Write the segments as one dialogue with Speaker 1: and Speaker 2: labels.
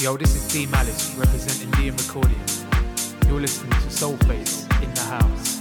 Speaker 1: Yo, this is D Malice representing Liam Recording. You're listening to Soulface in the house.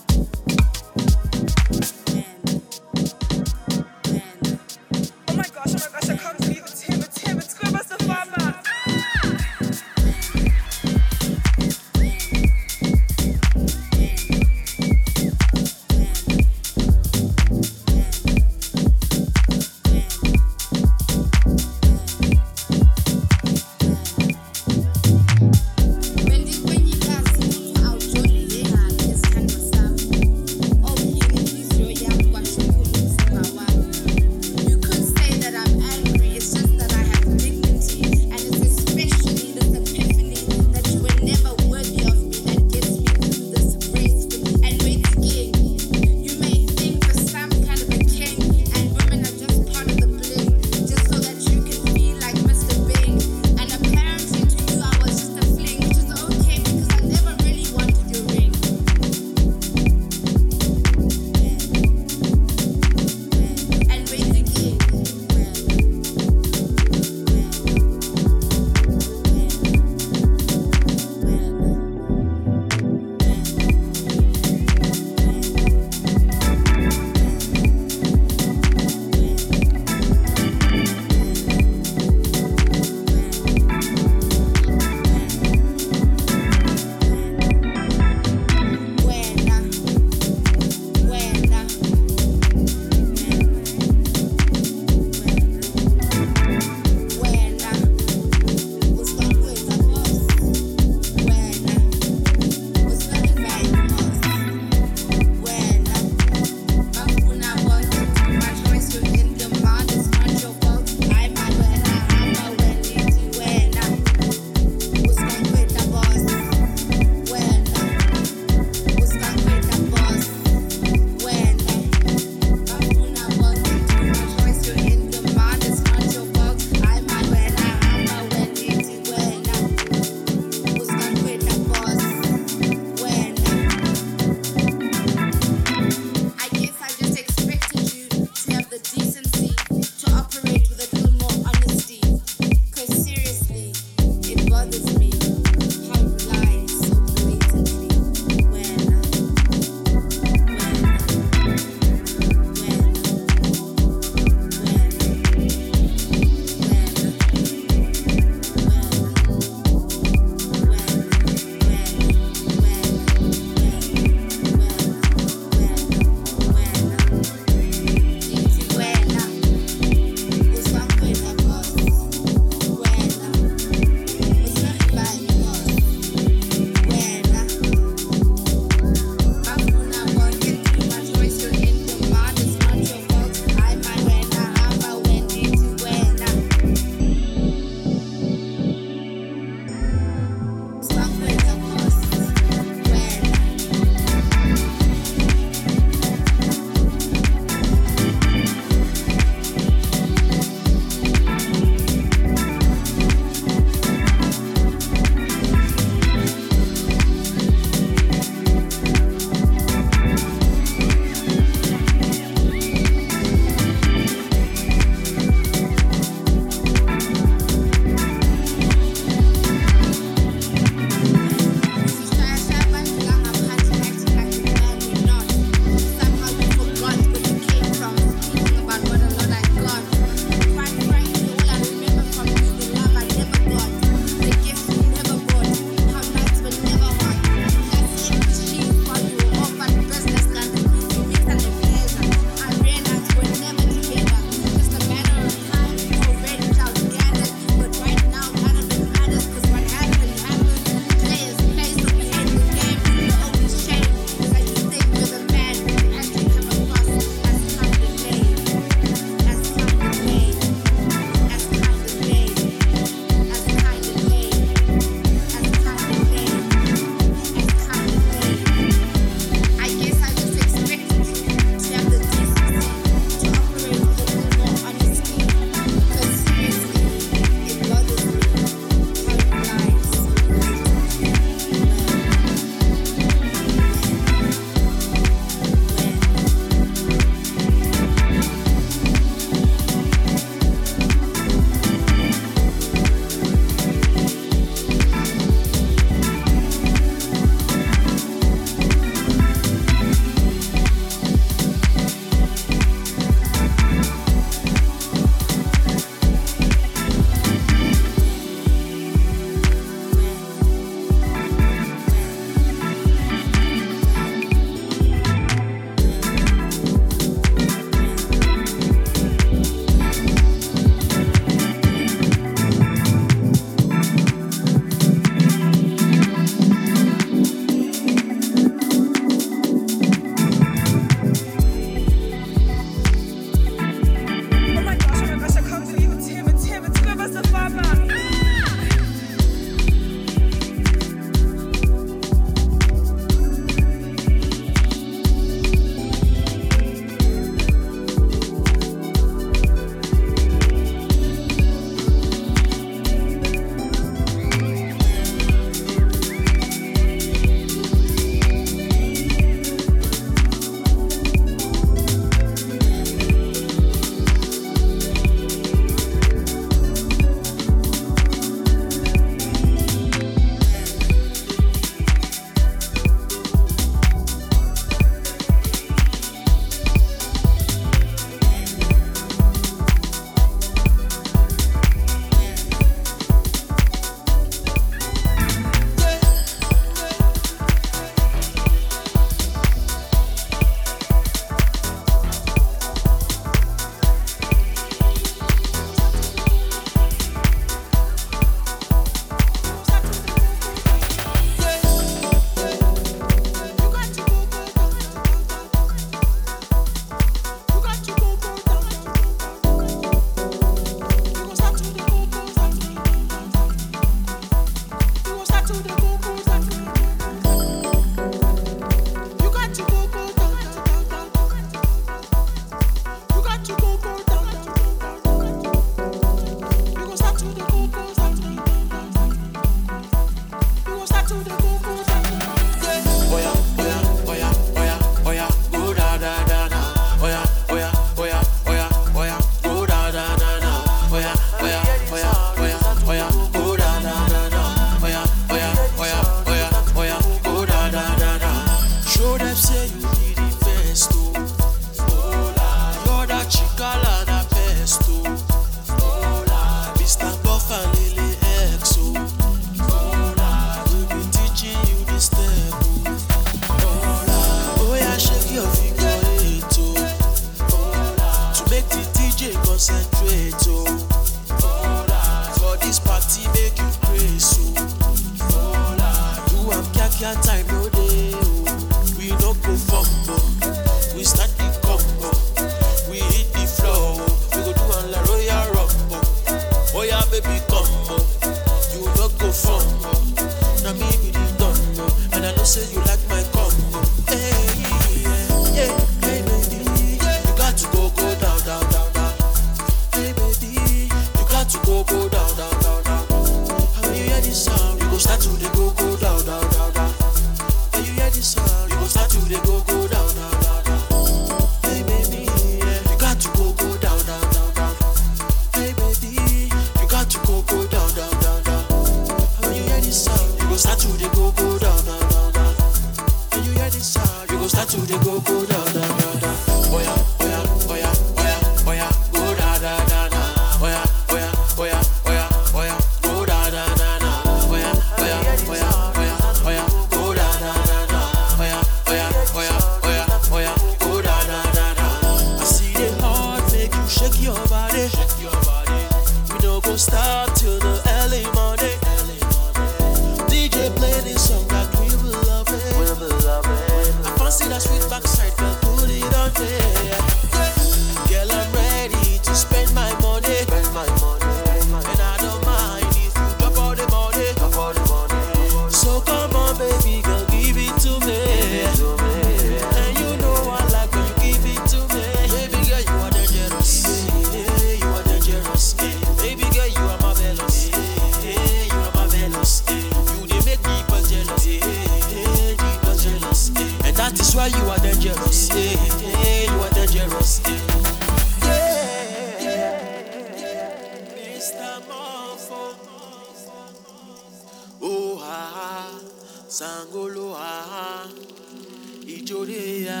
Speaker 2: jòlè ya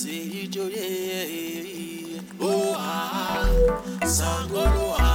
Speaker 2: ṣèyí jòlè ya. ó hà.